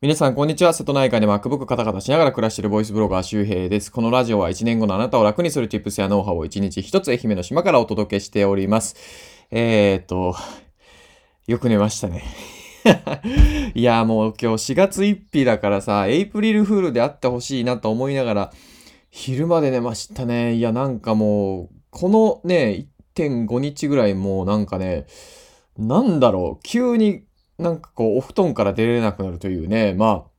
皆さん、こんにちは。瀬戸内海で MacBook カタカタしながら暮らしているボイスブロガー周平です。このラジオは1年後のあなたを楽にする Tips やノウハウを1日1つ愛媛の島からお届けしております。えーっと、よく寝ましたね。いや、もう今日4月1日だからさ、エイプリルフールであってほしいなと思いながら、昼まで寝ましたね。いや、なんかもう、このね、1.5日ぐらいもうなんかね、なんだろう、急になんかこう、お布団から出れなくなるというね、まあ、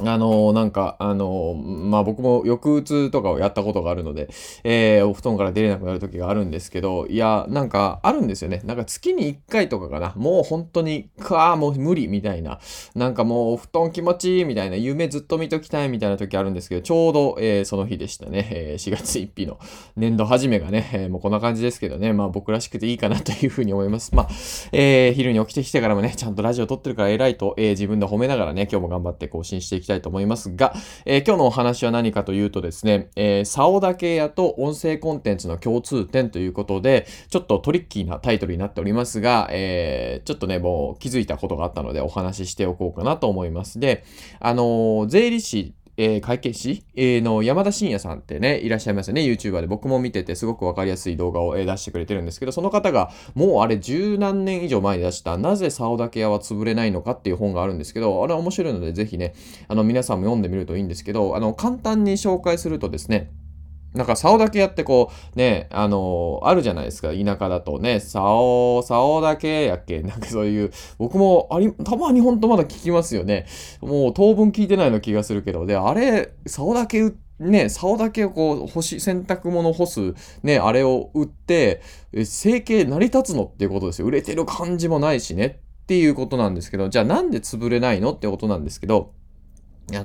あのなんか、あのまあ、僕も抑うつとかをやったことがあるので、えーお布団から出れなくなる時があるんですけど、いや、なんか、あるんですよね。なんか月に1回とかかな。もう本当に、くわーもう無理みたいな。なんかもう、お布団気持ちいいみたいな、夢ずっと見ときたいみたいな時あるんですけど、ちょうど、えーその日でしたね。えー4月1日の年度始めがね、えもうこんな感じですけどね、まあ僕らしくていいかなというふうに思います。まあ、えー昼に起きてきてからもね、ちゃんとラジオ撮ってるから偉いと、えー自分で褒めながらね、今日も頑張って更新していききたいと思いますが、えー今日のお話は何かというとですね、えー、サオダケ屋と音声コンテンツの共通点ということで、ちょっとトリッキーなタイトルになっておりますが、えーちょっとね、もう気づいたことがあったのでお話ししておこうかなと思います。で、あのー税理士えー会計士、えーの山田信也さんってね、いらっしゃいますよね、YouTuber で。僕も見ててすごくわかりやすい動画を、えー出してくれてるんですけど、その方がもうあれ十何年以上前に出した、なぜ竿竹屋は潰れないのかっていう本があるんですけど、あれは面白いので、ぜひね、あの皆さんも読んでみるといいんですけど、あの、簡単に紹介するとですね、なんか、竿だけやってこう、ね、あのあるじゃないですか、田舎だとね、竿、竿だけやっけ、なんかそういう、僕もあり、たまにほんとまだ聞きますよね。もう当分聞いてないような気がするけど、で、あれ、竿だけね、竿だけをこう、干し、洗濯物干す、ね、あれを売って、え生計成り立つのっていうことですよ。売れてる感じもないしね、っていうことなんですけど、じゃあなんで潰れないのってことなんですけど、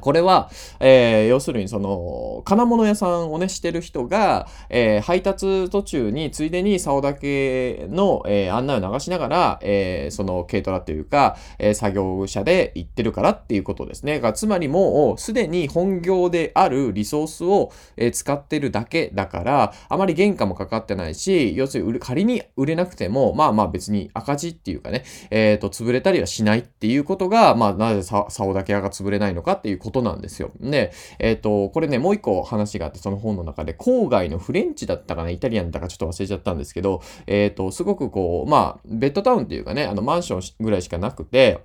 これは、えー要するにその、金物屋さんをね、してる人が、えー配達途中に、ついでに竿だけの、えー案内を流しながら、えその軽トラというか、え作業車で行ってるからっていうことですね。だからつまりもう、すでに本業であるリソースを、え使ってるだけだから、あまり原価もかかってないし、要するに売れ、仮に売れなくても、まあまあ別に赤字っていうかね、えっ、と、潰れたりはしないっていうことが、まあ、なぜ、竿だけ屋が潰れないのかっていういうことなんですよ。で、えっ、と、これね、もう一個話があって、その本の中で、郊外のフレンチだったかな、イタリアンだったかちょっと忘れちゃったんですけど、えっ、と、すごくこう、まあ、ベッドタウンっていうかね、あの、マンションぐらいしかなくて、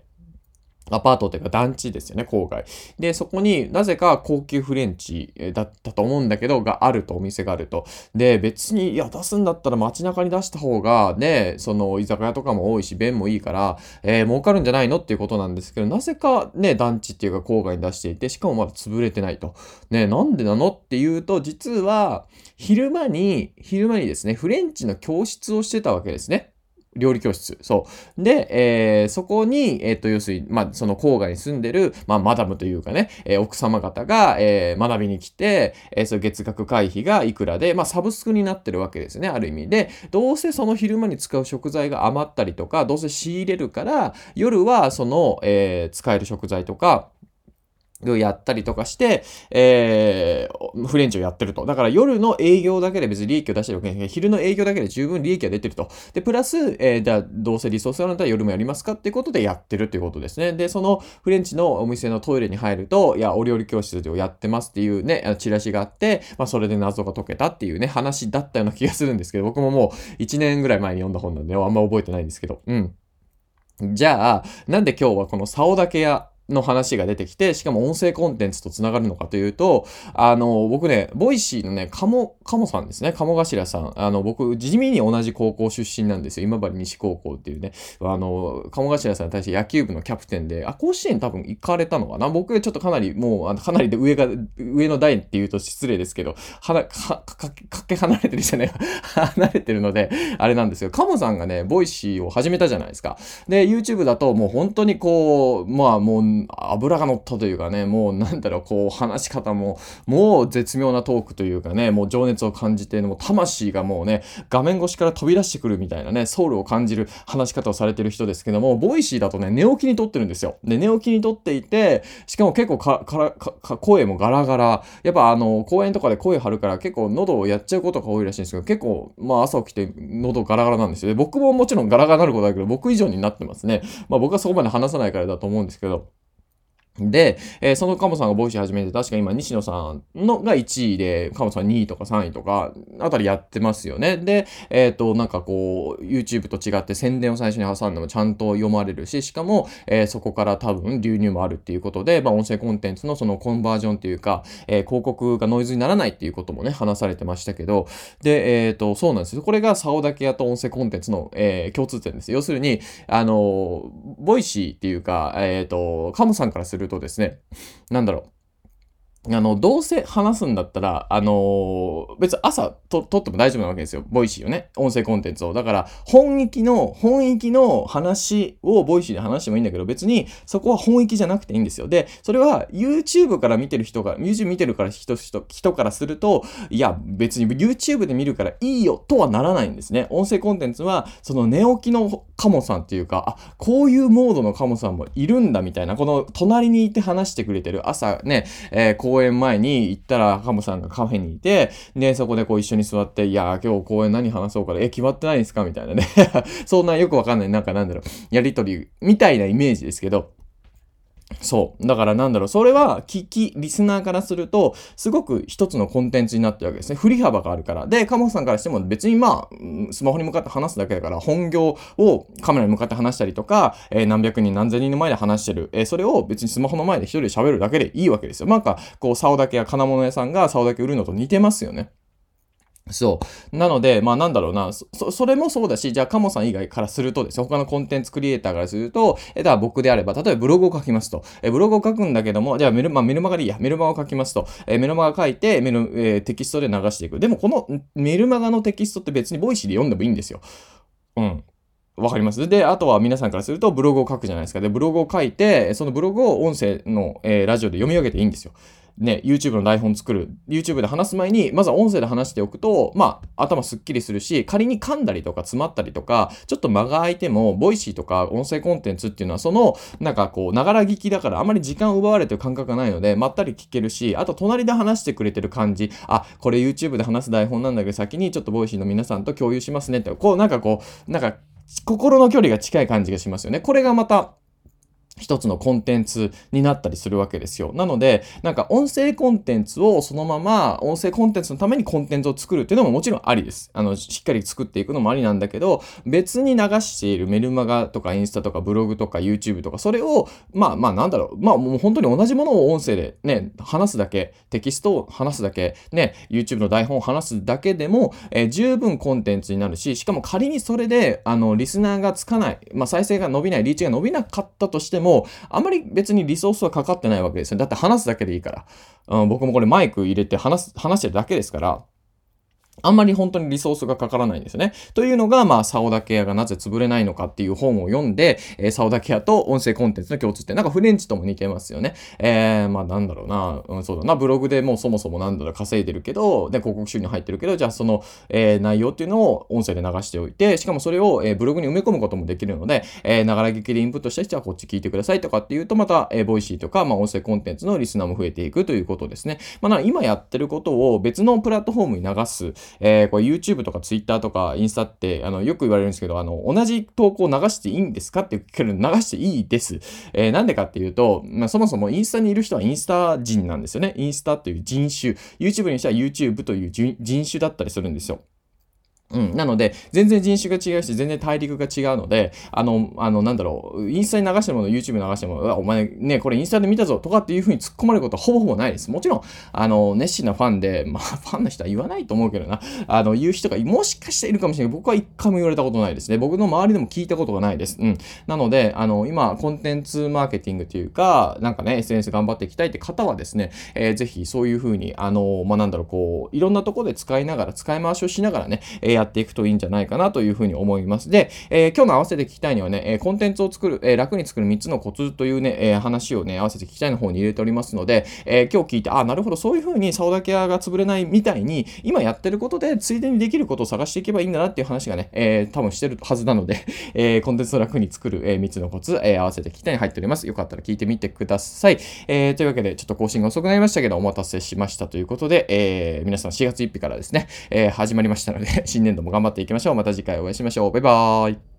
アパートっていうか団地ですよね、郊外。で、そこになぜか高級フレンチだったと思うんだけど、があると、お店があると。で、別に、いや、出すんだったら街中に出した方が、ね、その、居酒屋とかも多いし、便もいいから、えー儲かるんじゃないのっていうことなんですけど、なぜかね、団地っていうか郊外に出していて、しかもまだ潰れてないと。ね、なんでなのっていうと、実は、昼間に、昼間にですね、フレンチの教室をしてたわけですね。料理教室。そう。で、えーそこに、えっ、と、要するに、まあ、その郊外に住んでる、まあ、マダムというかね、えー奥様方が、えー学びに来て、えーその月額会費がいくらで、まあ、サブスクになってるわけですね、ある意味で。どうせその昼間に使う食材が余ったりとか、どうせ仕入れるから、夜はその、えー使える食材とか、やったりとかして、えーフレンチをやってると。だから夜の営業だけで別に利益を出してるわけじゃない昼の営業だけで十分利益が出てると。で、プラス、えーじゃあどうせリソースがあるんだったら夜もやりますかってことでやってるっていうことですね。で、そのフレンチのお店のトイレに入ると、いや、お料理教室をやってますっていうね、チラシがあって、まあ、それで謎が解けたっていうね、話だったような気がするんですけど、僕ももう1年ぐらい前に読んだ本なんで、あんま覚えてないんですけど、うん。じゃあ、なんで今日はこのさおだけ屋の話が出てきて、しかも音声コンテンツと繋がるのかというと、あの、僕ね、ボイシーのね、鴨、鴨さんですね、鴨頭さん。あの、僕、地味に同じ高校出身なんですよ。今治西高校っていうね。あの、鴨頭さんに対して野球部のキャプテンで、あ、甲子園多分行かれたのかな？僕、ちょっとかなり、もう、あかなりで上が、上の代って言うと失礼ですけど、はな、か、か、かけ離れてるじゃない、離れてるので、あれなんですよ。鴨さんがね、ボイシーを始めたじゃないですか。で、YouTube だともう本当にこう、まあもう脂が乗ったというかね、もうなんだろう、こう話し方も、もう絶妙なトークというかね、もう情熱を感じて、もう魂がもうね、画面越しから飛び出してくるみたいなね、ソウルを感じる話し方をされてる人ですけども、ボイシーだとね、寝起きに撮ってるんですよ。で、寝起きに撮っていて、しかも結構か、から、声もガラガラ。やっぱあの、講演とかで声張るから結構喉をやっちゃうことが多いらしいんですけど、結構、まあ朝起きて喉ガラガラなんですよ。で僕ももちろんガラガラなることだけど、僕以上になってますね。まあ僕はそこまで話さないからだと思うんですけど、で、えー、そのカモさんがボイシー始めて、確か今西野さんのが1位で、カモさん2位とか3位とか、あたりやってますよね。で、えっ、ー、と、なんかこう、YouTube と違って宣伝を最初に挟んでもちゃんと読まれるし、しかも、えー、そこから多分流入もあるっていうことで、まあ音声コンテンツのそのコンバージョンっていうか、え、広告がノイズにならないっていうこともね、話されてましたけど、で、えっ、と、そうなんですよ。これがさおだけ屋と音声コンテンツの、え共通点です。要するに、あの、ボイシーっていうか、えっ、と、カモさんからするとですね、なんだろう。あの、どうせ話すんだったら、あのー、別に朝と撮っても大丈夫なわけですよ。ボイシーをね。音声コンテンツを。だから、本意気の、本意気の話をボイシーで話してもいいんだけど、別にそこは本意気じゃなくていいんですよ。で、それは YouTube から見てる人が、YouTube 見てるから人、人、からすると、いや、別に YouTube で見るからいいよとはならないんですね。音声コンテンツは、その寝起きのカモさんっていうか、あ、こういうモードのカモさんもいるんだみたいな、この隣にいて話してくれてる朝ね、えー、公演前に行ったら、ハムさんがカフェにいて、で、そこでこう一緒に座って、いや今日公演何話そうかでえ、決まってないんですか？みたいなね。そんなよくわかんない、なんかなんだろう、やりとりみたいなイメージですけど、そう。だからなんだろう。それは聞き、リスナーからすると、すごく一つのコンテンツになってるわけですね。振り幅があるから。で、カモさんからしても別にまあ、スマホに向かって話すだけだから、本業をカメラに向かって話したりとか、えー、何百人何千人の前で話してる。えー、それを別にスマホの前で一人で喋るだけでいいわけですよ。なんか、こう、竿だけや金物屋さんが竿だけ売るのと似てますよね。そう。なので、まあなんだろうな、そ、それもそうだし、じゃあカモさん以外からするとですね、他のコンテンツクリエイターからすると、え、だから僕であれば、例えばブログを書きますと、え、ブログを書くんだけども、じゃあメルマ、メルマガでいいや、メルマガを書きますと、え、メルマガ書いて、メル、えー、テキストで流していく。でもこのメルマガのテキストって別にボイシーで読んでもいいんですよ。うん。わかります？で、あとは皆さんからするとブログを書くじゃないですか。で、ブログを書いて、そのブログを音声の、えー、ラジオで読み上げていいんですよ。ね、YouTube の台本作る、YouTube で話す前に、まずは音声で話しておくと、まあ、頭すっきりするし、仮に噛んだりとか詰まったりとか、ちょっと間が空いても、ボイシーとか音声コンテンツっていうのは、その、なんかこう、ながら聞きだから、あまり時間を奪われてる感覚がないので、まったり聞けるし、あと、隣で話してくれてる感じ、あ、これ YouTube で話す台本なんだけど、先にちょっとボイシーの皆さんと共有しますねって、こう、なんかこう、なんか、心の距離が近い感じがしますよね。これがまた、一つのコンテンツになったりするわけですよ。なので、なんか音声コンテンツをそのまま、音声コンテンツのためにコンテンツを作るっていうのももちろんありです。あの、しっかり作っていくのもありなんだけど、別に流しているメルマガとかインスタとかブログとか YouTube とか、それを、まあまあなんだろう、まあもう本当に同じものを音声でね、話すだけ、テキストを話すだけ、ね、YouTube の台本を話すだけでも、えー、十分コンテンツになるし、しかも仮にそれで、あの、リスナーがつかない、まあ再生が伸びない、リーチが伸びなかったとしても、も、あまり別にリソースはかかってないわけですよ。だって話すだけでいいから。うん、僕もこれマイク入れて話す、話してるだけですから。あんまり本当にリソースがかからないんですよね。というのが、まあ、さおだけ屋がなぜ潰れないのかっていう本を読んで、えー、さおだけ屋と音声コンテンツの共通点、なんかフレンチとも似てますよね。えー、まあなんだろうな、うん、そうだな、ブログでもうそもそもなんだろう、稼いでるけど、で、広告収入入ってるけど、じゃあその、えー、内容っていうのを音声で流しておいて、しかもそれを、えー、ブログに埋め込むこともできるので、えー、ながら聞きでインプットした人はこっち聞いてくださいとかっていうと、また、えー、ボイシーとか、まあ音声コンテンツのリスナーも増えていくということですね。まあ今やってることを別のプラットフォームに流す、えー、これ YouTube とか Twitter とかインスタって、あの、よく言われるんですけど、あの、同じ投稿を流していいんですかって聞ける流していいです。えー、なんでかっていうと、まあ、そもそもインスタにいる人はインスタ人なんですよね。インスタという人種。YouTube にしては YouTube という人種だったりするんですよ。うん。なので、全然人種が違うし、全然大陸が違うので、あの、あの、なんだろう、インスタに流してるもの、YouTube に流してるもの、お前ね、これインスタで見たぞとかっていう風に突っ込まれることはほぼほぼないです。もちろん、あの、熱心なファンで、まあ、ファンの人は言わないと思うけどな、あの、言う人がもしかしているかもしれない。僕は一回も言われたことないですね。僕の周りでも聞いたことがないです。うん。なので、あの、今、コンテンツマーケティングというか、なんかね、SNS 頑張っていきたいって方はですね、えー、ぜひそういう風に、あの、まあ、なんだろう、こう、いろんなとこで使いながら、使い回しをしながらね、えー、やっていくといいんじゃないかなというふうに思います。で、えー、今日の合わせて聞きたいにはね、えコンテンツを作る、え楽に作る3つのコツというね、え話をね、合わせて聞きたいの方に入れておりますので、え今日聞いて、あ、なるほど、そういうふうにサオダケアが潰れないみたいに、今やってることで、ついでにできることを探していけばいいんだなっていう話がね、え多分してるはずなので、えコンテンツを楽に作る、え3つのコツ、え合わせて聞きたいに入っております。よかったら聞いてみてください。えーというわけで、ちょっと更新が遅くなりましたけど、お待たせしましたということで、え皆さん4月1日からですね、え始まりましたので、新年度も頑張っていきましょう。また次回お会いしましょう。バイバーイ。